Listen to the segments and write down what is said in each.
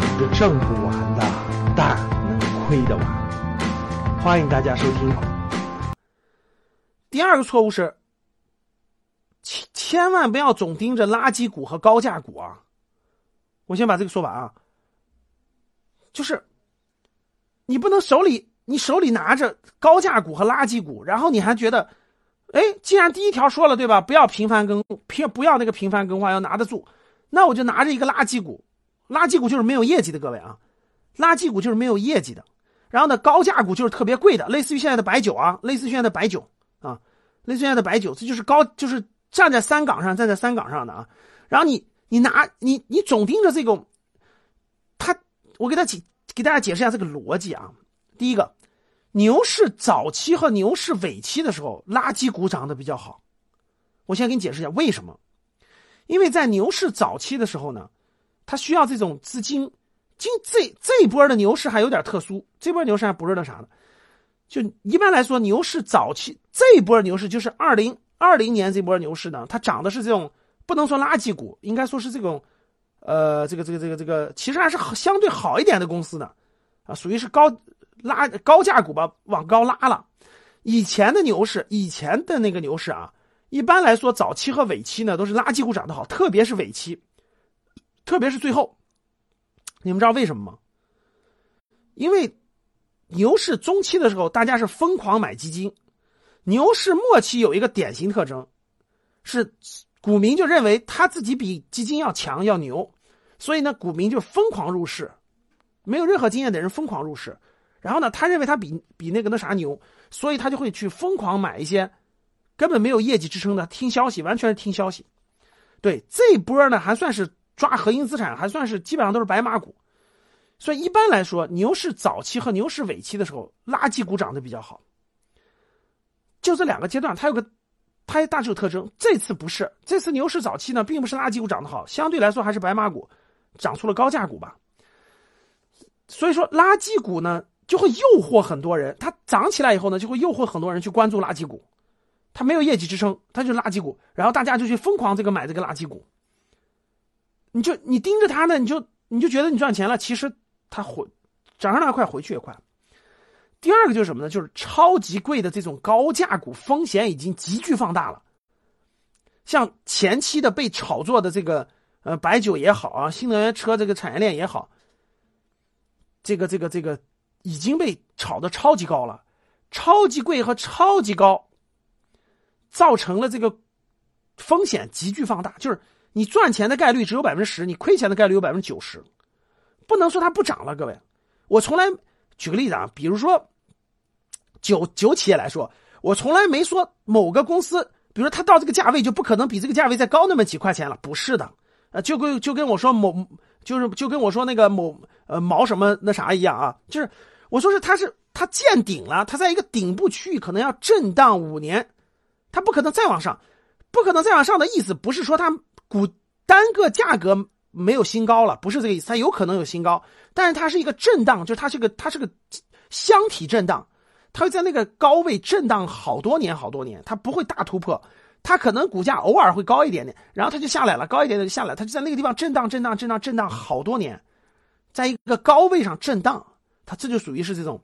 钱挣不完的，但能亏得完。欢迎大家收听。第二个错误是，千千万不要总盯着垃圾股和高价股啊！我先把这个说完啊，就是你不能手里你手里拿着高价股和垃圾股，然后你还觉得，哎，既然第一条说了对吧，不要频繁更不要那个频繁更换，要拿得住，那我就拿着一个垃圾股，垃圾股就是没有业绩的，各位啊，垃圾股就是没有业绩的。然后呢，高价股就是特别贵的，类似于现在的白酒啊，类似于现在的白酒啊，类似于现在的白酒，这就是高，就是站在三岗上，站在三岗上的啊。然后你你拿你你总盯着这种，他我给他解给大家解释一下这个逻辑啊。第一个，牛市早期和牛市尾期的时候，垃圾股涨得比较好。我先给你解释一下为什么，因为在牛市早期的时候呢，它需要这种资金。今这这一波的牛市还有点特殊，这波牛市还不是那啥的，就一般来说，牛市早期这一波牛市就是二零二零年这波牛市呢，它涨的是这种不能说垃圾股，应该说是这种，呃，这个这个这个这个，其实还是相对好一点的公司呢，啊，属于是高拉高价股吧，往高拉了。以前的牛市，以前的那个牛市啊，一般来说早期和尾期呢都是垃圾股涨得好，特别是尾期，特别是最后。你们知道为什么吗？因为牛市中期的时候，大家是疯狂买基金；牛市末期有一个典型特征，是股民就认为他自己比基金要强要牛，所以呢，股民就疯狂入市，没有任何经验的人疯狂入市。然后呢，他认为他比比那个那啥牛，所以他就会去疯狂买一些根本没有业绩支撑的，听消息，完全是听消息。对这波呢，还算是。抓核心资产还算是基本上都是白马股，所以一般来说，牛市早期和牛市尾期的时候，垃圾股涨得比较好。就这两个阶段，它有个，它大致有特征。这次不是，这次牛市早期呢，并不是垃圾股涨得好，相对来说还是白马股涨出了高价股吧。所以说，垃圾股呢就会诱惑很多人，它涨起来以后呢，就会诱惑很多人去关注垃圾股，它没有业绩支撑，它就是垃圾股，然后大家就去疯狂这个买这个垃圾股。你就你盯着它呢，你就你就觉得你赚钱了，其实它回涨上来快，回去也快。第二个就是什么呢？就是超级贵的这种高价股，风险已经急剧放大了。像前期的被炒作的这个呃白酒也好啊，新能源车这个产业链也好，这个这个这个已经被炒的超级高了，超级贵和超级高，造成了这个风险急剧放大，就是。你赚钱的概率只有百分之十，你亏钱的概率有百分之九十，不能说它不涨了。各位，我从来举个例子啊，比如说酒酒企业来说，我从来没说某个公司，比如说它到这个价位就不可能比这个价位再高那么几块钱了，不是的，呃，就跟就跟我说某就是就跟我说那个某呃毛什么那啥一样啊，就是我说是它是它见顶了，它在一个顶部区域可能要震荡五年，它不可能再往上，不可能再往上的意思不是说它。股单个价格没有新高了，不是这个意思，它有可能有新高，但是它是一个震荡，就是它是个它是个箱体震荡，它会在那个高位震荡好多年好多年，它不会大突破，它可能股价偶尔会高一点点，然后它就下来了，高一点点就下来，它就在那个地方震荡震荡震荡震荡好多年，在一个高位上震荡，它这就属于是这种，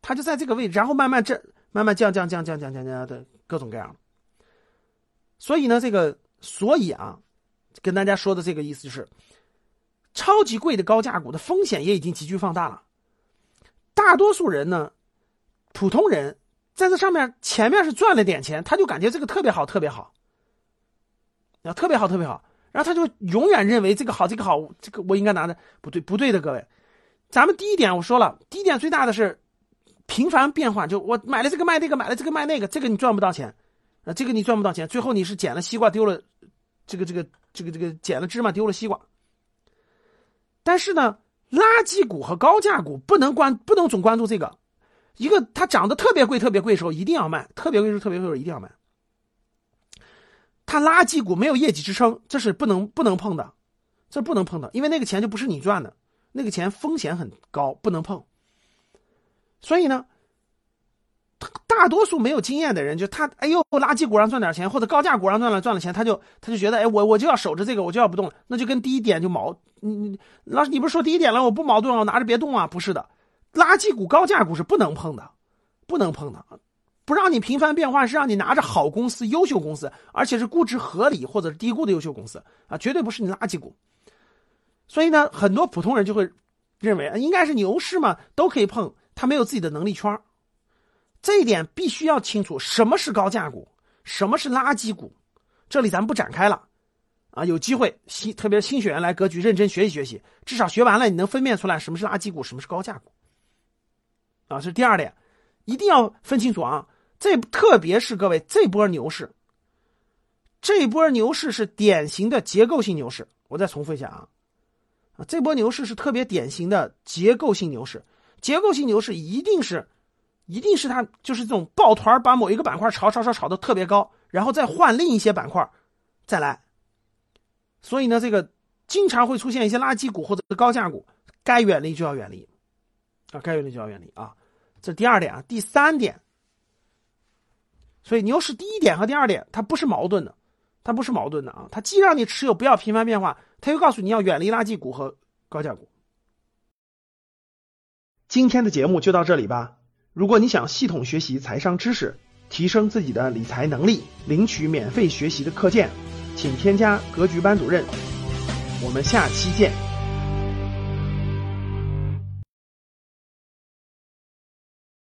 它就在这个位置，然后慢慢震，慢慢降降降降降降降的各种各样，所以呢，这个所以啊。跟大家说的这个意思就是，超级贵的高价股的风险也已经急剧放大了。大多数人呢，普通人在这上面前面是赚了点钱，他就感觉这个特别好，特别好，啊，特别好，特别好，然后他就永远认为这个好，这个好，这个我应该拿的不对，不对的，各位，咱们第一点我说了，第一点最大的是频繁变换，就我买了这个卖那个，买了这个卖那个，这个你赚不到钱，啊，这个你赚不到钱，最后你是捡了西瓜丢了。这个这个这个这个捡了芝麻丢了西瓜，但是呢，垃圾股和高价股不能关不能总关注这个，一个它涨得特别贵特别贵的时候一定要卖，特别贵时候特别贵时候一定要卖。它垃圾股没有业绩支撑，这是不能不能碰的，这不能碰的，因为那个钱就不是你赚的，那个钱风险很高，不能碰。所以呢，大多数没有经验的人，就他哎呦垃圾股上赚点钱，或者高价股上赚了赚了钱，他就他就觉得哎我我就要守着这个，我就要不动，那就跟第一点就矛，你你老师你不是说第一点了，我不矛盾，我拿着别动啊，不是的，垃圾股高价股是不能碰的，不能碰的，不让你频繁变化是让你拿着好公司、优秀公司，而且是估值合理或者是低估的优秀公司啊，绝对不是你垃圾股。所以呢，很多普通人就会认为应该是牛市嘛，都可以碰，他没有自己的能力圈这一点必须要清楚，什么是高价股，什么是垃圾股，这里咱不展开了，啊，有机会新特别是新学员来格局认真学习学习，至少学完了你能分辨出来什么是垃圾股，什么是高价股，啊，这是第二点，一定要分清楚啊，这特别是各位这波牛市，这波牛市是典型的结构性牛市，我再重复一下啊，啊，这波牛市是特别典型的结构性牛市，结构性牛市一定是。一定是它就是这种抱团把某一个板块炒炒炒炒的特别高，然后再换另一些板块再来。所以呢，这个经常会出现一些垃圾股或者是高价股，该远离就要远离啊，该远离就要远离啊。这第二点啊，第三点。所以牛市第一点和第二点它不是矛盾的，它不是矛盾的啊，它既让你持有不要频繁变化，它又告诉你要远离垃圾股和高价股。今天的节目就到这里吧。如果你想系统学习财商知识，提升自己的理财能力，领取免费学习的课件，请添加格局班主任。我们下期见。